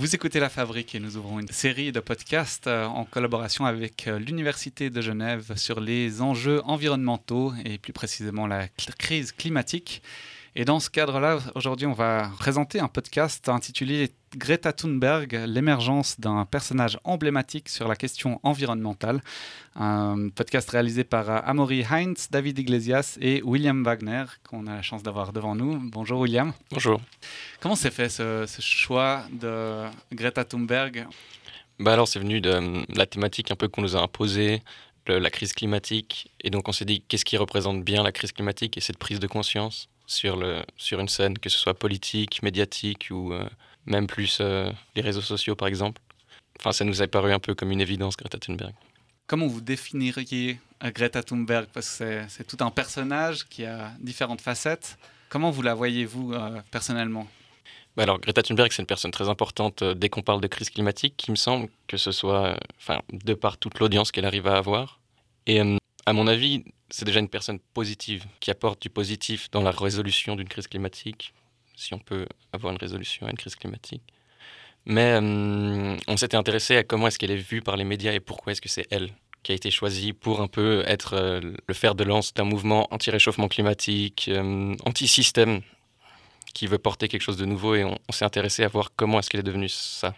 Vous écoutez La Fabrique et nous ouvrons une série de podcasts euh, en collaboration avec euh, l'Université de Genève sur les enjeux environnementaux et plus précisément la crise climatique. Et dans ce cadre-là, aujourd'hui, on va présenter un podcast intitulé Greta Thunberg, l'émergence d'un personnage emblématique sur la question environnementale. Un podcast réalisé par Amaury Heinz, David Iglesias et William Wagner, qu'on a la chance d'avoir devant nous. Bonjour William. Bonjour. Comment s'est fait ce, choix de Greta Thunberg? Bah alors c'est venu de la thématique un peu qu'on nous a imposée, la crise climatique. Et donc on s'est dit qu'est-ce qui représente bien la crise climatique et cette prise de conscience? Sur, le, sur une scène, que ce soit politique, médiatique ou euh, même plus euh, les réseaux sociaux par exemple. Enfin, ça nous a paru un peu comme une évidence, Greta Thunberg. Comment vous définiriez euh, Greta Thunberg? Parce que c'est tout un personnage qui a différentes facettes. Comment vous la voyez-vous personnellement? Bah alors, Greta Thunberg, c'est une personne très importante dès qu'on parle de crise climatique, qui me semble que ce soit, enfin, de par toute l'audience qu'elle arrive à avoir. Et à mon avis, c'est déjà une personne positive, qui apporte du positif dans la résolution d'une crise climatique, si on peut avoir une résolution à une crise climatique. Mais euh, on s'était intéressé à comment est-ce qu'elle est vue par les médias et pourquoi est-ce que c'est elle qui a été choisie pour un peu être euh, le fer de lance d'un mouvement anti-réchauffement climatique, euh, anti-système, qui veut porter quelque chose de nouveau et on, on s'est intéressé à voir comment est-ce qu'elle est devenue ça.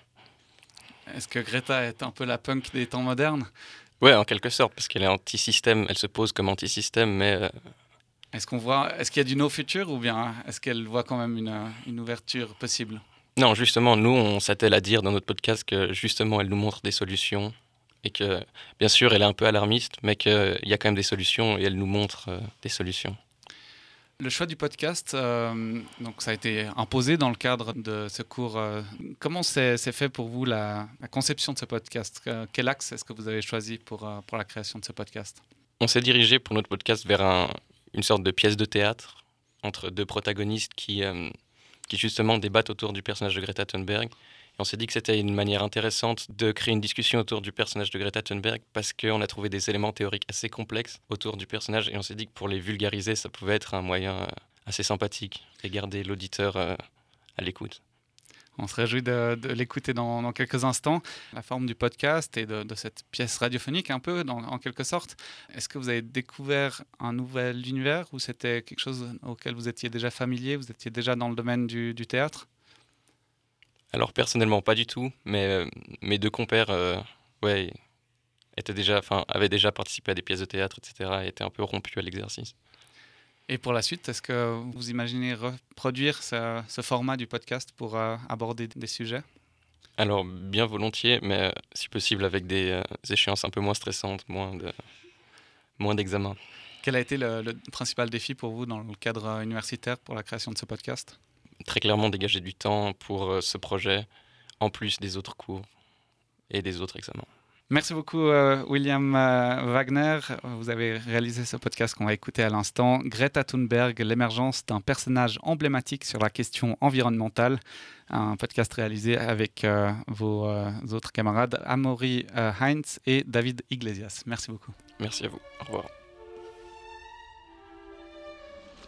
Est-ce que Greta est un peu la punk des temps modernes? Ouais, en quelque sorte, parce qu'elle est anti-système, elle se pose comme anti-système, mais. Euh, est-ce qu'on voit, est-ce qu'il y a du no futur ou bien est-ce qu'elle voit quand même une, une ouverture possible? Non, justement, nous, on s'attelle à dire dans notre podcast que justement, elle nous montre des solutions et que, bien sûr, elle est un peu alarmiste, mais qu'il y a quand même des solutions et elle nous montre euh, des solutions. Le choix du podcast, euh, donc ça a été imposé dans le cadre de ce cours. Euh, comment s'est fait pour vous la, conception de ce podcast? Quel axe est-ce que vous avez choisi pour, euh, pour la création de ce podcast? On s'est dirigé pour notre podcast vers une sorte de pièce de théâtre entre deux protagonistes qui, qui justement débattent autour du personnage de Greta Thunberg on s'est dit que c'était une manière intéressante de créer une discussion autour du personnage de Greta Thunberg parce qu'on a trouvé des éléments théoriques assez complexes autour du personnage et on s'est dit que pour les vulgariser, ça pouvait être un moyen euh, assez sympathique et garder l'auditeur euh, à l'écoute. On se réjouit de, l'écouter dans, quelques instants. La forme du podcast et de, cette pièce radiophonique, un peu, en quelque sorte. Est-ce que vous avez découvert un nouvel univers ou c'était quelque chose auquel vous étiez déjà familier Vous étiez déjà dans le domaine du théâtre? Alors personnellement pas du tout, mais euh, mes deux compères euh, ouais, étaient déjà, avaient déjà participé à des pièces de théâtre, etc. et étaient un peu rompus à l'exercice. Et pour la suite, est-ce que vous imaginez reproduire ce, format du podcast pour euh, aborder des sujets? Alors bien volontiers, mais si possible avec des échéances un peu moins stressantes, moins de moins d'examens. Quel a été le principal défi pour vous dans le cadre universitaire pour la création de ce podcast? Très clairement dégager du temps pour euh, ce projet, en plus des autres cours et des autres examens. Merci beaucoup, euh, William euh, Wagner. Vous avez réalisé ce podcast qu'on va écouter à l'instant. Greta Thunberg, l'émergence d'un personnage emblématique sur la question environnementale. Un podcast réalisé avec vos autres camarades, Amaury Heinz et David Iglesias. Merci beaucoup. Merci à vous. Au revoir.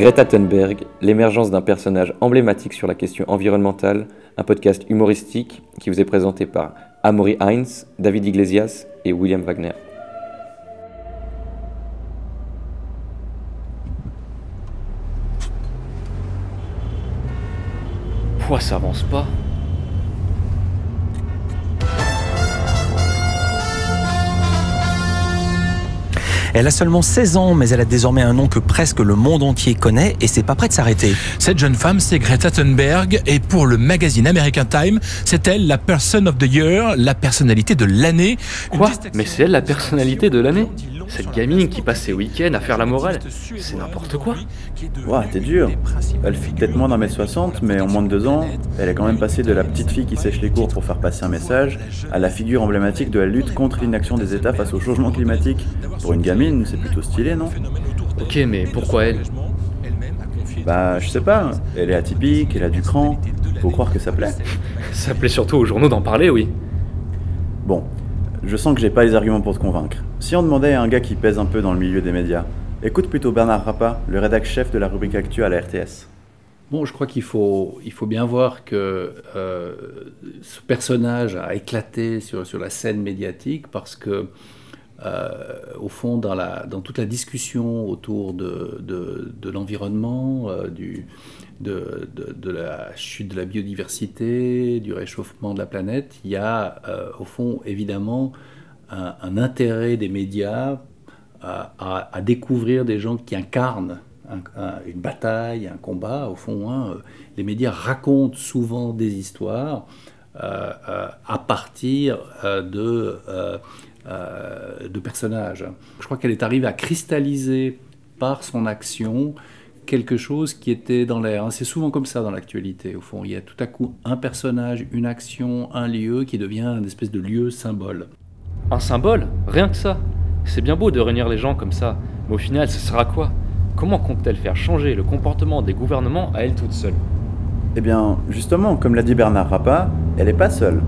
Greta Thunberg, l'émergence d'un personnage emblématique sur la question environnementale, un podcast humoristique qui vous est présenté par Amaury Heinz, David Iglesias et William Wagner. Pourquoi ça avance pas? Elle a seulement 16 ans, mais elle a désormais un nom que presque le monde entier connaît et c'est pas prêt de s'arrêter. Cette jeune femme, c'est Greta Thunberg et pour le magazine American Time, c'est elle la Person of the Year, la personnalité de l'année. Quoi Mais c'est elle la personnalité de l'année Cette gamine qui passe ses week-ends à faire la morale, c'est n'importe quoi. Ouais, t'es dur. Elle fait peut-être moins d'un mètre soixante, mais en moins de deux ans, elle est quand même passée de la petite fille qui sèche les cours pour faire passer un message à la figure emblématique de la lutte contre l'inaction des États face au changement climatique. Pour une gamine, c'est plutôt stylé, non? Ok, mais pourquoi elle? Bah, je sais pas. Elle est atypique, elle a du cran. Faut croire que ça plaît. Ça plaît surtout aux journaux d'en parler, oui. Bon, je sens que j'ai pas les arguments pour te convaincre. Si on demandait à un gars qui pèse un peu dans le milieu des médias, écoute plutôt Bernard Rappa, le rédac chef de la rubrique Actu à la RTS. Bon, je crois qu'il faut, bien voir que euh, ce personnage a éclaté sur la scène médiatique parce que, euh, au fond, dans, toute la discussion autour de, de, de l'environnement, euh, de, de, de, la chute de la biodiversité, du réchauffement de la planète, il y a, euh, au fond, évidemment, un, intérêt des médias à, découvrir des gens qui incarnent un, un, une bataille, un combat. Au fond, hein, les médias racontent souvent des histoires à partir euh, de, de, personnages. Je crois qu'elle est arrivée à cristalliser par son action quelque chose qui était dans l'air. C'est souvent comme ça dans l'actualité, au fond. Il y a tout à coup un personnage, une action, un lieu qui devient une espèce de lieu symbole. Un symbole? Rien que ça. C'est bien beau de réunir les gens comme ça, mais au final, ce sera quoi? Comment compte-t-elle faire changer le comportement des gouvernements à elle toute seule? Eh bien, justement, comme l'a dit Bernard Rappa, elle n'est pas seule.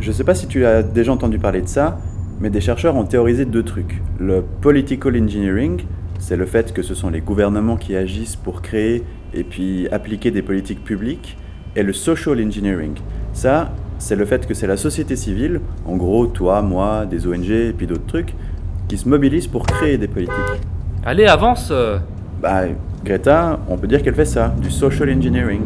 Je ne sais pas si tu as déjà entendu parler de ça, mais des chercheurs ont théorisé deux trucs. Le political engineering, c'est le fait que ce sont les gouvernements qui agissent pour créer et puis appliquer des politiques publiques, et le social engineering. Ça, c'est le fait que c'est la société civile, en gros toi, moi, des ONG et puis d'autres trucs, qui se mobilisent pour créer des politiques. Allez, avance euh. Bah, Greta, on peut dire qu'elle fait ça, du social engineering.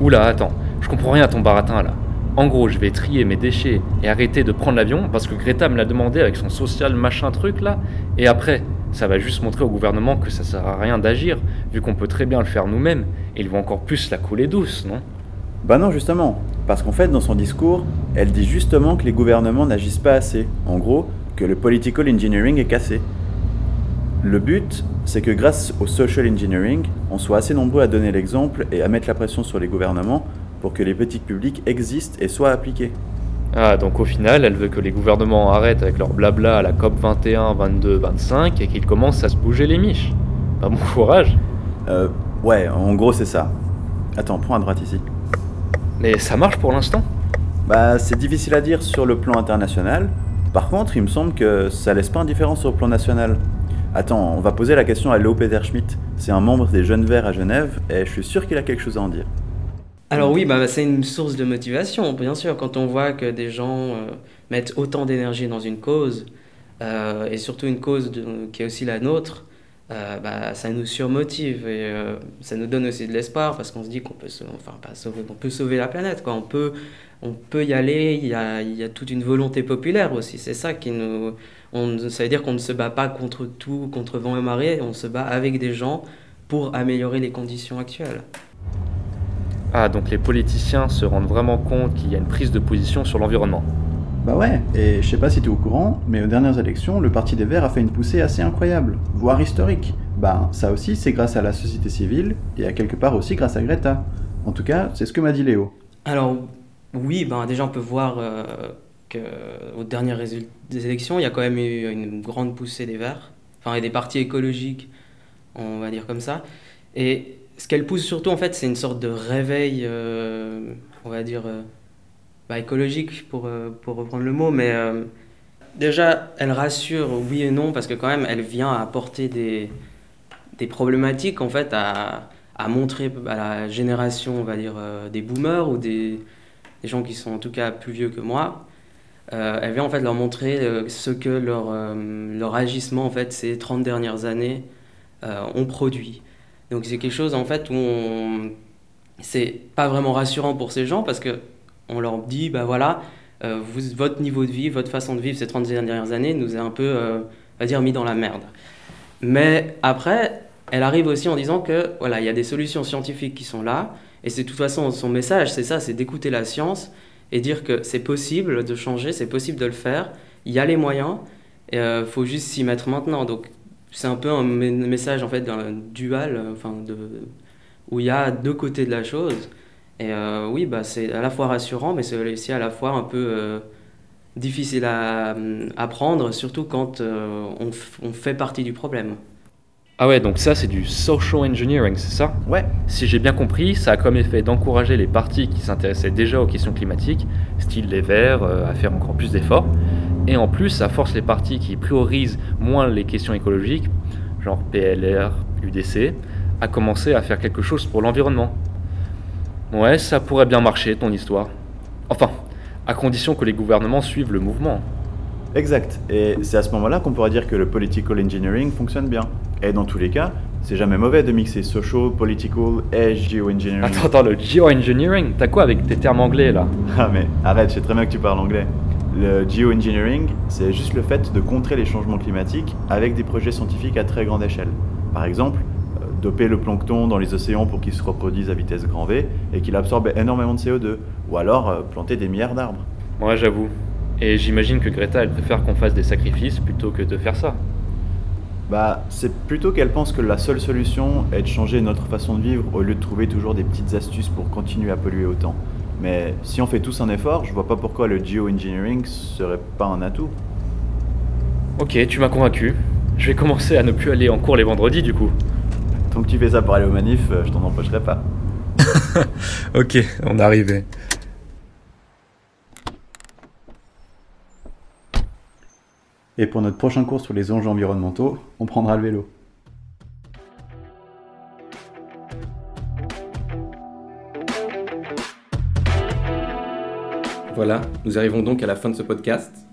Oula, attends, je comprends rien à ton baratin là. En gros, je vais trier mes déchets et arrêter de prendre l'avion parce que Greta me l'a demandé avec son social machin truc là. Et après, ça va juste montrer au gouvernement que ça sert à rien d'agir, vu qu'on peut très bien le faire nous-mêmes, et ils vont encore plus la couler douce, non? Bah non, justement. Parce qu'en fait, dans son discours, elle dit justement que les gouvernements n'agissent pas assez. En gros, que le political engineering est cassé. Le but, c'est que grâce au social engineering, on soit assez nombreux à donner l'exemple et à mettre la pression sur les gouvernements pour que les politiques publiques existent et soient appliquées. Ah, donc au final, elle veut que les gouvernements arrêtent avec leur blabla à la COP 21, 22, 25 et qu'ils commencent à se bouger les miches. Pas bon courage. Euh, ouais, en gros, c'est ça. Attends, prends à droite ici. Mais ça marche pour l'instant Bah, c'est difficile à dire sur le plan international. Par contre, il me semble que ça laisse pas indifférent sur le plan national. Attends, on va poser la question à Léo Peter Schmidt. C'est un membre des Jeunes Verts à Genève et je suis sûr qu'il a quelque chose à en dire. Alors oui, bah, c'est une source de motivation, bien sûr, quand on voit que des gens euh, mettent autant d'énergie dans une cause, euh, et surtout une cause qui est aussi la nôtre, euh, bah, ça nous surmotive et ça nous donne aussi de l'espoir parce qu'on se dit qu'on peut, sauver, sauver, peut sauver la planète. On, peut, y aller, il y a, toute une volonté populaire aussi, c'est ça qui nous... Ça veut dire qu'on ne se bat pas contre tout, contre vent et marée, on se bat avec des gens pour améliorer les conditions actuelles. Ah, donc les politiciens se rendent vraiment compte qu'il y a une prise de position sur l'environnement. Bah ouais, et je sais pas si tu es au courant, mais aux dernières élections, le Parti des Verts a fait une poussée assez incroyable, voire historique. Bah ça aussi, c'est grâce à la société civile, et à quelque part aussi grâce à Greta. En tout cas, c'est ce que m'a dit Léo. Alors, oui, ben déjà on peut voir euh, qu'aux dernières des élections, il y a quand même eu une grande poussée des Verts, enfin, et des partis écologiques, on va dire comme ça. Et ce qu'elle pousse surtout, en fait, c'est une sorte de réveil, euh, on va dire, euh, bah, écologique, pour, euh, pour reprendre le mot, mais déjà, elle rassure, oui et non, parce que quand même, elle vient apporter des, problématiques, en fait, à, montrer à la génération, on va dire, des boomers ou des, gens qui sont en tout cas plus vieux que moi. elle vient en fait leur montrer ce que leur, leur agissement, en fait, ces 30 dernières années ont produit. Donc c'est quelque chose en fait où c'est pas vraiment rassurant pour ces gens parce que on leur dit bah voilà euh, votre niveau de vie, votre façon de vivre ces 30 dernières années nous est un peu euh, on va dire mis dans la merde. Mais après elle arrive aussi en disant que voilà il y a des solutions scientifiques qui sont là et c'est de toute façon son message c'est ça c'est d'écouter la science et dire que c'est possible de changer, c'est possible de le faire, il y a les moyens il faut juste s'y mettre maintenant. Donc c'est un peu un message en fait d'un dual, enfin de, où il y a deux côtés de la chose. Et oui, bah, c'est à la fois rassurant, mais c'est aussi à la fois un peu difficile à, apprendre, surtout quand on, on fait partie du problème. Ah ouais, donc ça c'est du social engineering, c'est ça? Ouais. Si j'ai bien compris, ça a comme effet d'encourager les partis qui s'intéressaient déjà aux questions climatiques, style les Verts, euh, à faire encore plus d'efforts. Et en plus, ça force les partis qui priorisent moins les questions écologiques, genre PLR, UDC, à commencer à faire quelque chose pour l'environnement. Ouais, ça pourrait bien marcher, ton histoire. Enfin, à condition que les gouvernements suivent le mouvement. Exact. Et c'est à ce moment-là qu'on pourra dire que le political engineering fonctionne bien. Et dans tous les cas, c'est jamais mauvais de mixer social, political et geoengineering. Attends, attends, le geoengineering T'as quoi avec tes termes anglais là? Ah mais arrête, je sais très bien que tu parles anglais. Le geoengineering, c'est juste le fait de contrer les changements climatiques avec des projets scientifiques à très grande échelle. Par exemple, euh, doper le plancton dans les océans pour qu'il se reproduise à vitesse grand V et qu'il absorbe énormément de CO2. Ou alors euh, planter des milliards d'arbres. Ouais, j'avoue. Et j'imagine que Greta, elle préfère qu'on fasse des sacrifices plutôt que de faire ça. Bah, c'est plutôt qu'elle pense que la seule solution est de changer notre façon de vivre au lieu de trouver toujours des petites astuces pour continuer à polluer autant. Mais si on fait tous un effort, je vois pas pourquoi le geoengineering serait pas un atout. Ok, tu m'as convaincu. Je vais commencer à ne plus aller en cours les vendredis du coup. Tant que tu fais ça pour aller au manif, euh, je t'en empêcherai pas. ok, on est arrivé. Et pour notre prochain cours sur les enjeux environnementaux, on prendra le vélo. Voilà, nous arrivons donc à la fin de ce podcast.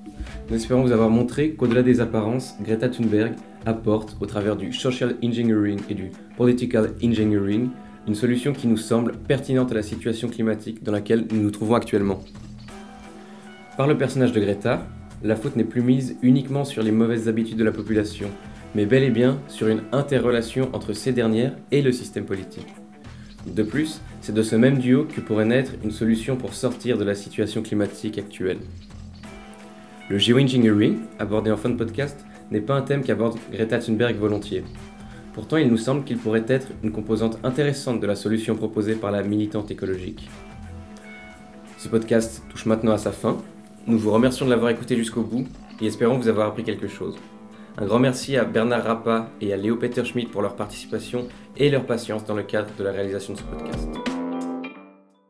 Nous espérons vous avoir montré qu'au-delà des apparences, Greta Thunberg apporte, au travers du social engineering et du political engineering, une solution qui nous semble pertinente à la situation climatique dans laquelle nous nous trouvons actuellement. Par le personnage de Greta, la faute n'est plus mise uniquement sur les mauvaises habitudes de la population, mais bel et bien sur une interrelation entre ces dernières et le système politique. De plus, c'est de ce même duo que pourrait naître une solution pour sortir de la situation climatique actuelle. Le geoengineering, abordé en fin de podcast, n'est pas un thème qu'aborde Greta Thunberg volontiers. Pourtant, il nous semble qu'il pourrait être une composante intéressante de la solution proposée par la militante écologique. Ce podcast touche maintenant à sa fin, nous vous remercions de l'avoir écouté jusqu'au bout et espérons vous avoir appris quelque chose. Un grand merci à Bernard Rappa et à Léo Peter Schmidt pour leur participation et leur patience dans le cadre de la réalisation de ce podcast.